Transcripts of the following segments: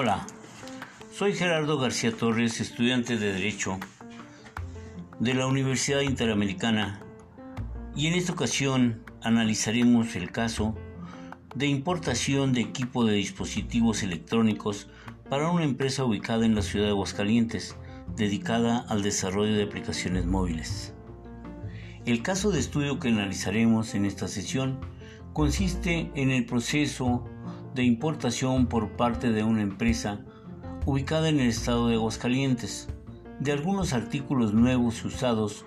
Hola, soy Gerardo García Torres, estudiante de Derecho de la Universidad Interamericana y en esta ocasión analizaremos el caso de importación de equipo de dispositivos electrónicos para una empresa ubicada en la ciudad de Aguascalientes, dedicada al desarrollo de aplicaciones móviles. El caso de estudio que analizaremos en esta sesión consiste en el proceso de importación por parte de una empresa ubicada en el estado de Aguascalientes de algunos artículos nuevos y usados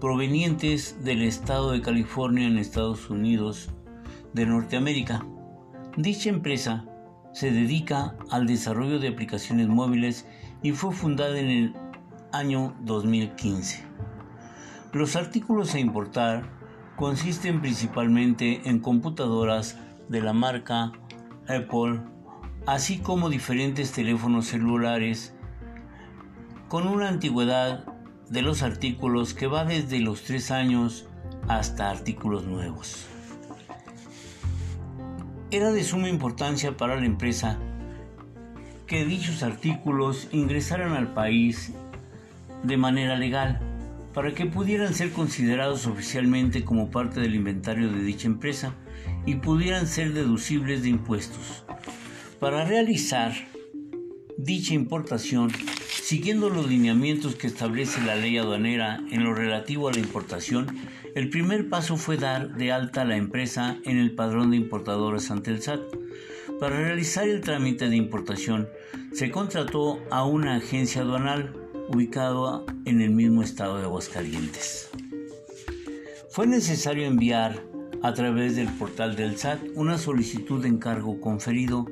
provenientes del estado de California en Estados Unidos de Norteamérica. Dicha empresa se dedica al desarrollo de aplicaciones móviles y fue fundada en el año 2015. Los artículos a importar consisten principalmente en computadoras de la marca Apple, así como diferentes teléfonos celulares con una antigüedad de los artículos que va desde los 3 años hasta artículos nuevos. Era de suma importancia para la empresa que dichos artículos ingresaran al país de manera legal para que pudieran ser considerados oficialmente como parte del inventario de dicha empresa y pudieran ser deducibles de impuestos. Para realizar dicha importación, siguiendo los lineamientos que establece la ley aduanera en lo relativo a la importación, el primer paso fue dar de alta a la empresa en el padrón de importadores ante el SAT. Para realizar el trámite de importación, se contrató a una agencia aduanal ubicado en el mismo estado de Aguascalientes. Fue necesario enviar a través del portal del SAT una solicitud de encargo conferido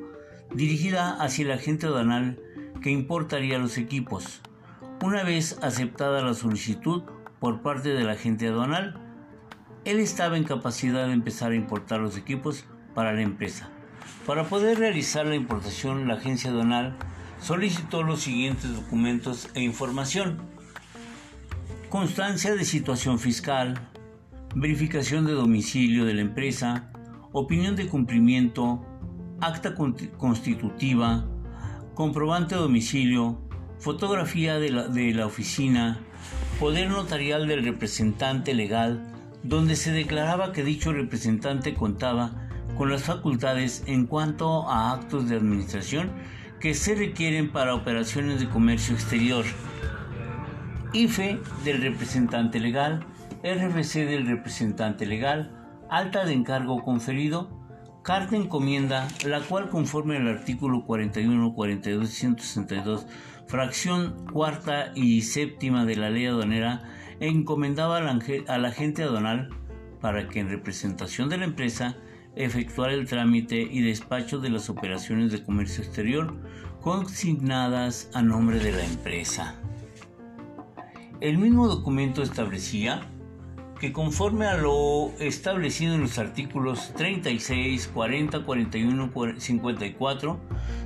dirigida hacia el agente aduanal que importaría los equipos. Una vez aceptada la solicitud por parte del agente aduanal, él estaba en capacidad de empezar a importar los equipos para la empresa. Para poder realizar la importación, la agencia aduanal solicitó los siguientes documentos e información. Constancia de situación fiscal, verificación de domicilio de la empresa, opinión de cumplimiento, acta constitutiva, comprobante de domicilio, fotografía de la, de la oficina, poder notarial del representante legal, donde se declaraba que dicho representante contaba con las facultades en cuanto a actos de administración que se requieren para operaciones de comercio exterior. IFE del representante legal, RFC del representante legal, alta de encargo conferido, carta encomienda, la cual conforme al artículo 41, 42 y 162, fracción cuarta y séptima de la ley aduanera, encomendaba al agente aduanal para que en representación de la empresa efectuar el trámite y despacho de las operaciones de comercio exterior consignadas a nombre de la empresa. El mismo documento establecía que conforme a lo establecido en los artículos 36, 40, 41, 54,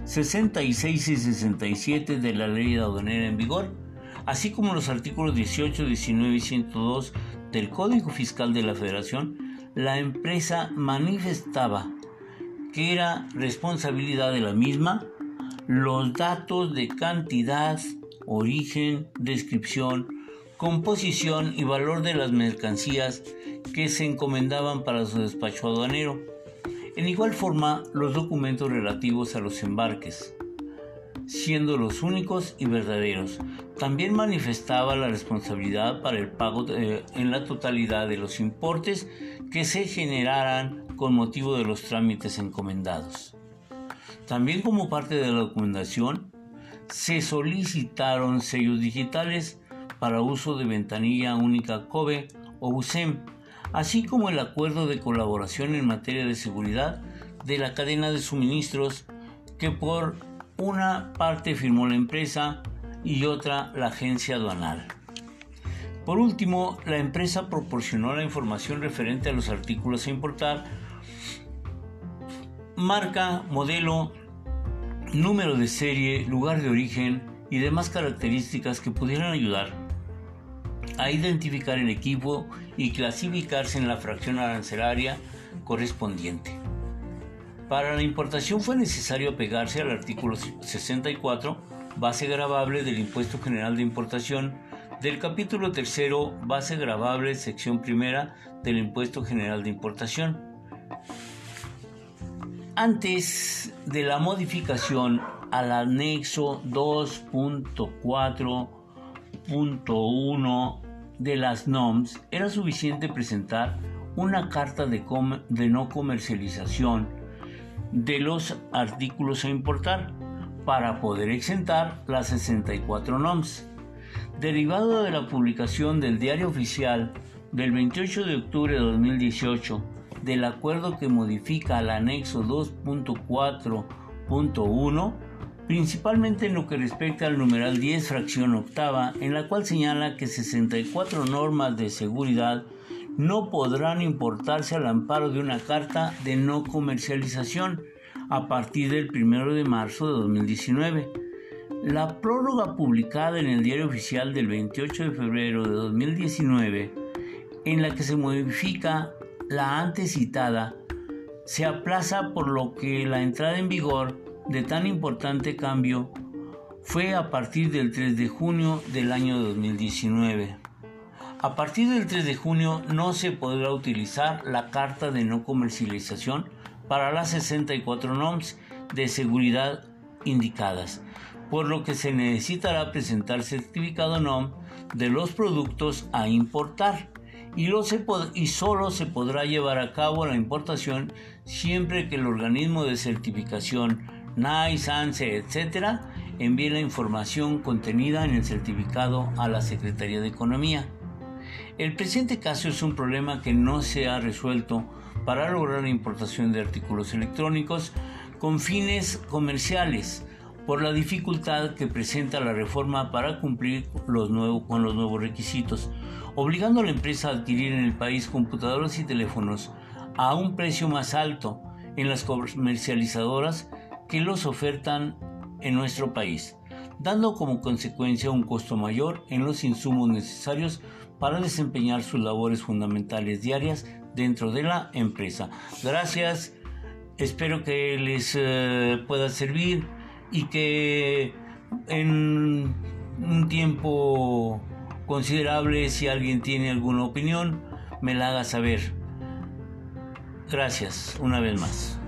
66 y 67 de la ley aduanera en vigor, así como los artículos 18, 19 y 102 del Código Fiscal de la Federación, la empresa manifestaba que era responsabilidad de la misma los datos de cantidad, origen, descripción, composición y valor de las mercancías que se encomendaban para su despacho aduanero. En igual forma, los documentos relativos a los embarques, siendo los únicos y verdaderos. También manifestaba la responsabilidad para el pago en la totalidad de los importes que se generaran con motivo de los trámites encomendados. También como parte de la documentación, se solicitaron sellos digitales para uso de ventanilla única COBE o USEM, así como el acuerdo de colaboración en materia de seguridad de la cadena de suministros que por una parte firmó la empresa y otra la agencia aduanal. Por último, la empresa proporcionó la información referente a los artículos a importar, marca, modelo, número de serie, lugar de origen y demás características que pudieran ayudar a identificar el equipo y clasificarse en la fracción arancelaria correspondiente. Para la importación fue necesario apegarse al artículo 64, base grabable del Impuesto General de Importación, del capítulo tercero, base grabable, sección primera del Impuesto General de Importación. Antes de la modificación al anexo 2.4.1 de las NOMS, era suficiente presentar una carta de no comercialización de los artículos a importar para poder exentar las 64 NOMS. Derivado de la publicación del Diario Oficial del 28 de octubre de 2018 del acuerdo que modifica el anexo 2.4.1, principalmente en lo que respecta al numeral 10 fracción octava, en la cual señala que 64 normas de seguridad no podrán importarse al amparo de una carta de no comercialización a partir del 1 de marzo de 2019. La prórroga publicada en el Diario Oficial del 28 de febrero de 2019, en la que se modifica la antes citada, se aplaza por lo que la entrada en vigor de tan importante cambio fue a partir del 3 de junio del año 2019. A partir del 3 de junio no se podrá utilizar la carta de no comercialización para las 64 NOMS de seguridad indicadas, por lo que se necesitará presentar certificado NOM de los productos a importar y, solo se podrá llevar a cabo la importación siempre que el organismo de certificación NICE, ANSE, etc., envíe la información contenida en el certificado a la Secretaría de Economía. El presente caso es un problema que no se ha resuelto para lograr la importación de artículos electrónicos con fines comerciales por la dificultad que presenta la reforma para cumplir con los nuevos requisitos, obligando a la empresa a adquirir en el país computadoras y teléfonos a un precio más alto en las comercializadoras que los ofertan en nuestro país, dando como consecuencia un costo mayor en los insumos necesarios para desempeñar sus labores fundamentales diarias dentro de la empresa. Gracias, espero que les eh, pueda servir y que en un tiempo considerable, si alguien tiene alguna opinión, me la haga saber. Gracias una vez más.